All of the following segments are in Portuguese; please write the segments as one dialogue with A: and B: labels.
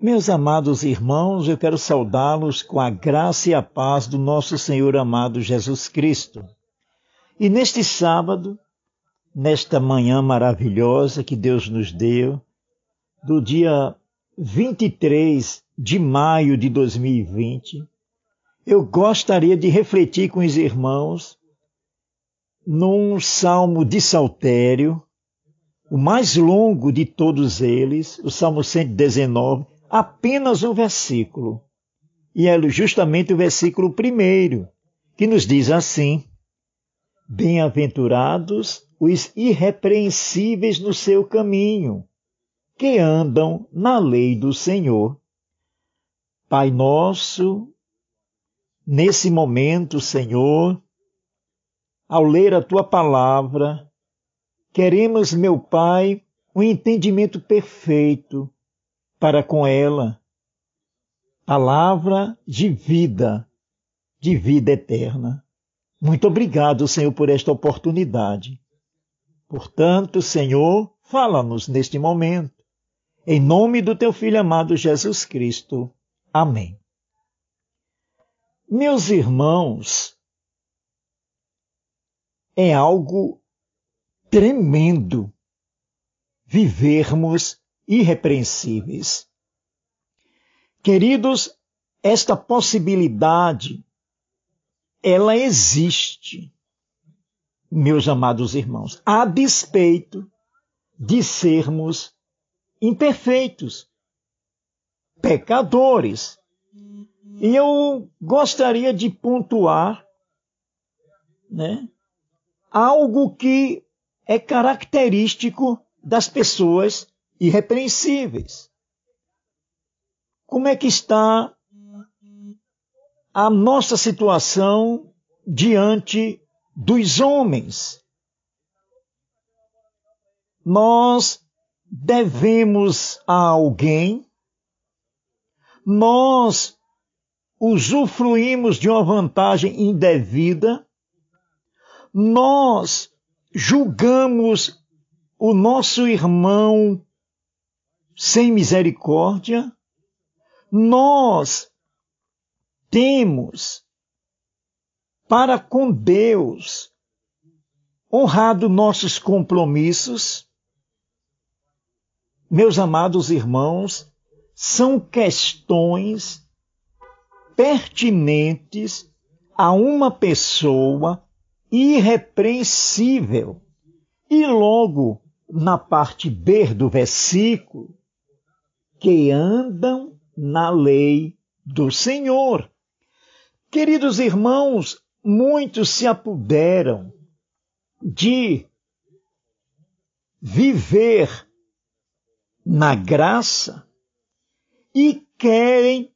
A: Meus amados irmãos, eu quero saudá-los com a graça e a paz do nosso Senhor amado Jesus Cristo. E neste sábado, nesta manhã maravilhosa que Deus nos deu, do dia 23 de maio de 2020, eu gostaria de refletir com os irmãos num salmo de saltério, o mais longo de todos eles, o Salmo 119, apenas um versículo. E é justamente o versículo primeiro, que nos diz assim: Bem-aventurados os irrepreensíveis no seu caminho, que andam na lei do Senhor. Pai nosso, nesse momento, Senhor, ao ler a tua palavra, queremos, meu Pai, um entendimento perfeito para com ela palavra de vida, de vida eterna. Muito obrigado, Senhor, por esta oportunidade. Portanto, Senhor, fala-nos neste momento. Em nome do teu Filho amado Jesus Cristo. Amém. Meus irmãos, é algo tremendo vivermos irrepreensíveis. Queridos, esta possibilidade, ela existe, meus amados irmãos, a despeito de sermos imperfeitos, pecadores. E eu gostaria de pontuar né, algo que é característico das pessoas irrepreensíveis. Como é que está a nossa situação diante dos homens? Nós devemos a alguém, nós usufruímos de uma vantagem indevida, nós julgamos o nosso irmão sem misericórdia, nós temos para com Deus honrado nossos compromissos. Meus amados irmãos, são questões pertinentes a uma pessoa irrepreensível. E logo na parte B do versículo, que andam na lei do Senhor. Queridos irmãos, muitos se apuderam de viver na graça e querem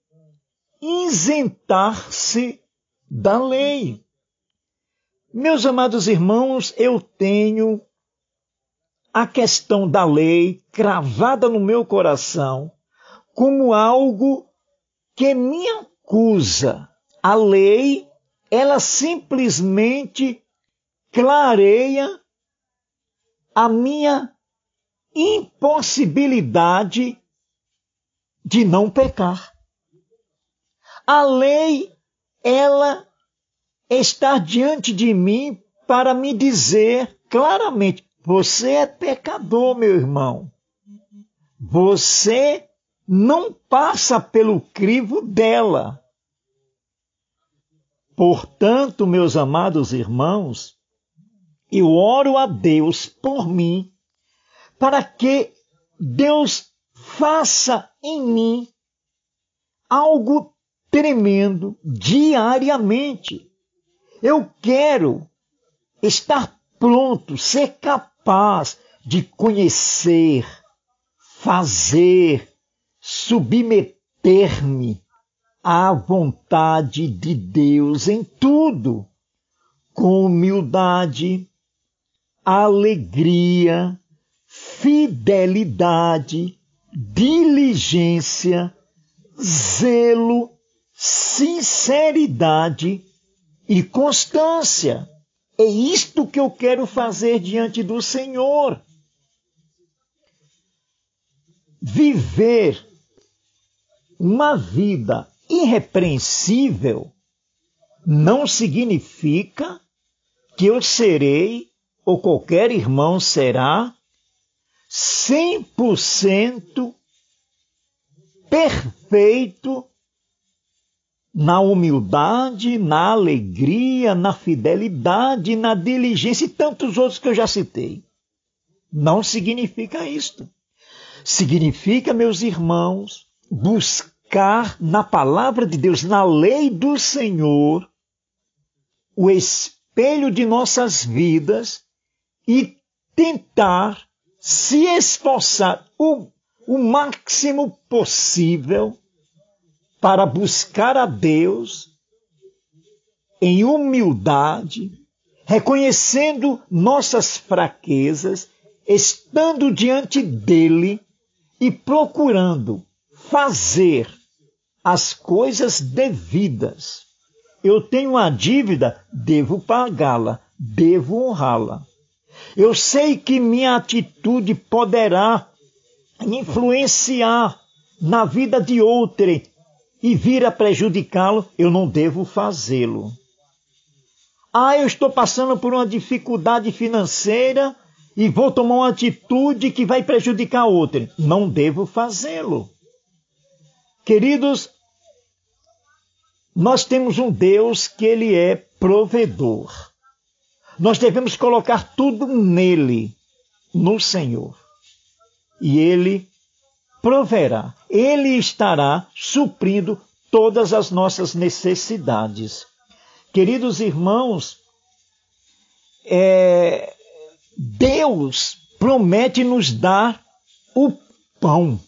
A: isentar-se da lei. Meus amados irmãos, eu tenho a questão da lei cravada no meu coração como algo que me acusa. A lei, ela simplesmente clareia a minha impossibilidade de não pecar. A lei, ela está diante de mim para me dizer claramente: você é pecador, meu irmão. Você não passa pelo crivo dela. Portanto, meus amados irmãos, eu oro a Deus por mim, para que Deus faça em mim algo tremendo diariamente. Eu quero estar pronto, ser capaz capaz de conhecer, fazer, submeter-me à vontade de Deus em tudo, com humildade, alegria, fidelidade, diligência, zelo, sinceridade e constância. É isto que eu quero fazer diante do Senhor. Viver uma vida irrepreensível não significa que eu serei, ou qualquer irmão será, 100% perfeito na humildade, na alegria, na fidelidade, na diligência e tantos outros que eu já citei. Não significa isto. Significa, meus irmãos, buscar na palavra de Deus, na lei do Senhor, o espelho de nossas vidas e tentar se esforçar o, o máximo possível para buscar a Deus em humildade, reconhecendo nossas fraquezas, estando diante dele e procurando fazer as coisas devidas. Eu tenho uma dívida, devo pagá-la, devo honrá-la. Eu sei que minha atitude poderá influenciar na vida de outrem e vir a prejudicá-lo, eu não devo fazê-lo. Ah, eu estou passando por uma dificuldade financeira e vou tomar uma atitude que vai prejudicar outra. Não devo fazê-lo. Queridos, nós temos um Deus que ele é provedor. Nós devemos colocar tudo nele, no Senhor. E ele proverá. Ele estará suprindo todas as nossas necessidades. Queridos irmãos, é, Deus promete nos dar o pão.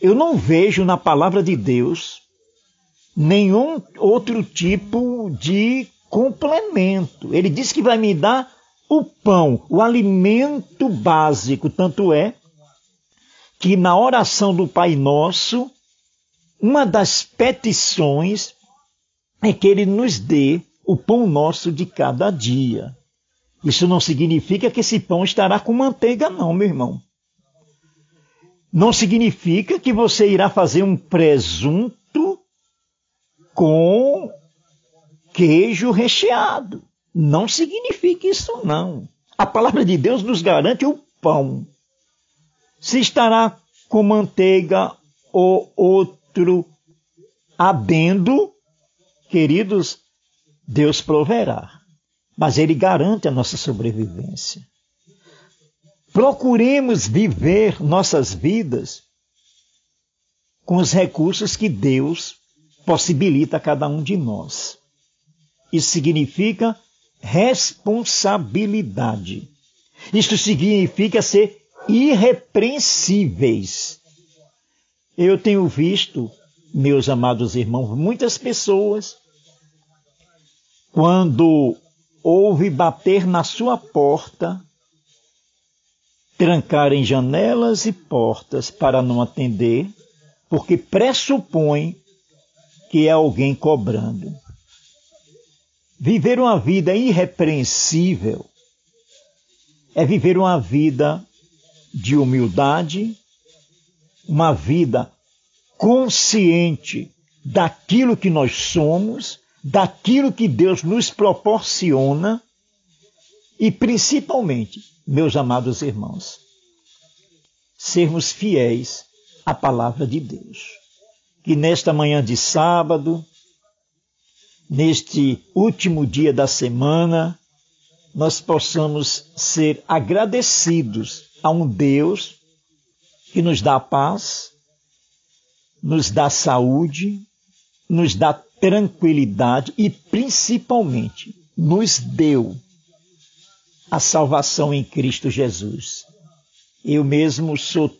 A: Eu não vejo na palavra de Deus nenhum outro tipo de complemento. Ele diz que vai me dar o pão, o alimento básico, tanto é que na oração do Pai Nosso, uma das petições é que Ele nos dê o pão nosso de cada dia. Isso não significa que esse pão estará com manteiga, não, meu irmão. Não significa que você irá fazer um presunto com queijo recheado. Não significa isso, não. A palavra de Deus nos garante o pão se estará com manteiga ou outro adendo, queridos, Deus proverá. Mas Ele garante a nossa sobrevivência. Procuremos viver nossas vidas com os recursos que Deus possibilita a cada um de nós. Isso significa responsabilidade. Isso significa ser irrepreensíveis. Eu tenho visto, meus amados irmãos, muitas pessoas, quando ouve bater na sua porta, trancarem janelas e portas para não atender, porque pressupõe que é alguém cobrando. Viver uma vida irrepreensível é viver uma vida de humildade, uma vida consciente daquilo que nós somos, daquilo que Deus nos proporciona e principalmente, meus amados irmãos, sermos fiéis à palavra de Deus. Que nesta manhã de sábado, neste último dia da semana, nós possamos ser agradecidos a um Deus que nos dá paz, nos dá saúde, nos dá tranquilidade e principalmente nos deu a salvação em Cristo Jesus. Eu mesmo sou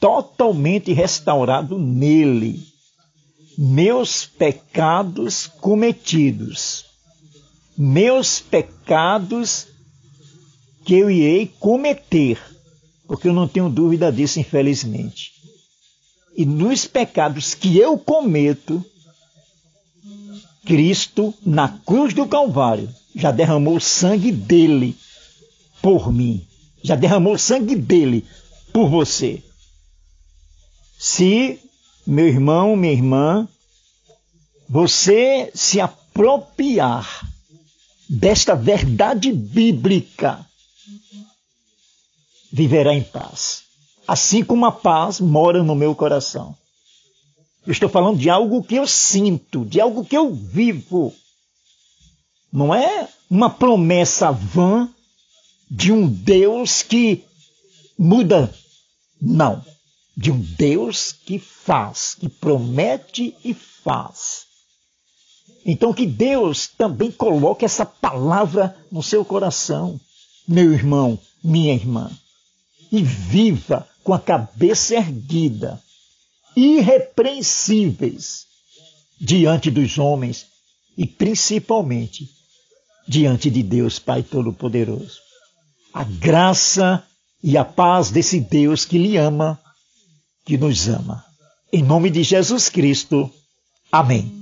A: totalmente restaurado nele. Meus pecados cometidos, meus pecados que eu irei cometer porque eu não tenho dúvida disso, infelizmente. E nos pecados que eu cometo, Cristo, na cruz do Calvário, já derramou o sangue dele por mim. Já derramou o sangue dele por você. Se meu irmão, minha irmã, você se apropriar desta verdade bíblica, viverá em paz. Assim como a paz mora no meu coração. Eu estou falando de algo que eu sinto, de algo que eu vivo. Não é uma promessa vã de um Deus que muda. Não. De um Deus que faz, que promete e faz. Então que Deus também coloque essa palavra no seu coração, meu irmão, minha irmã, e viva com a cabeça erguida, irrepreensíveis diante dos homens e principalmente diante de Deus Pai Todo-Poderoso. A graça e a paz desse Deus que lhe ama, que nos ama. Em nome de Jesus Cristo. Amém.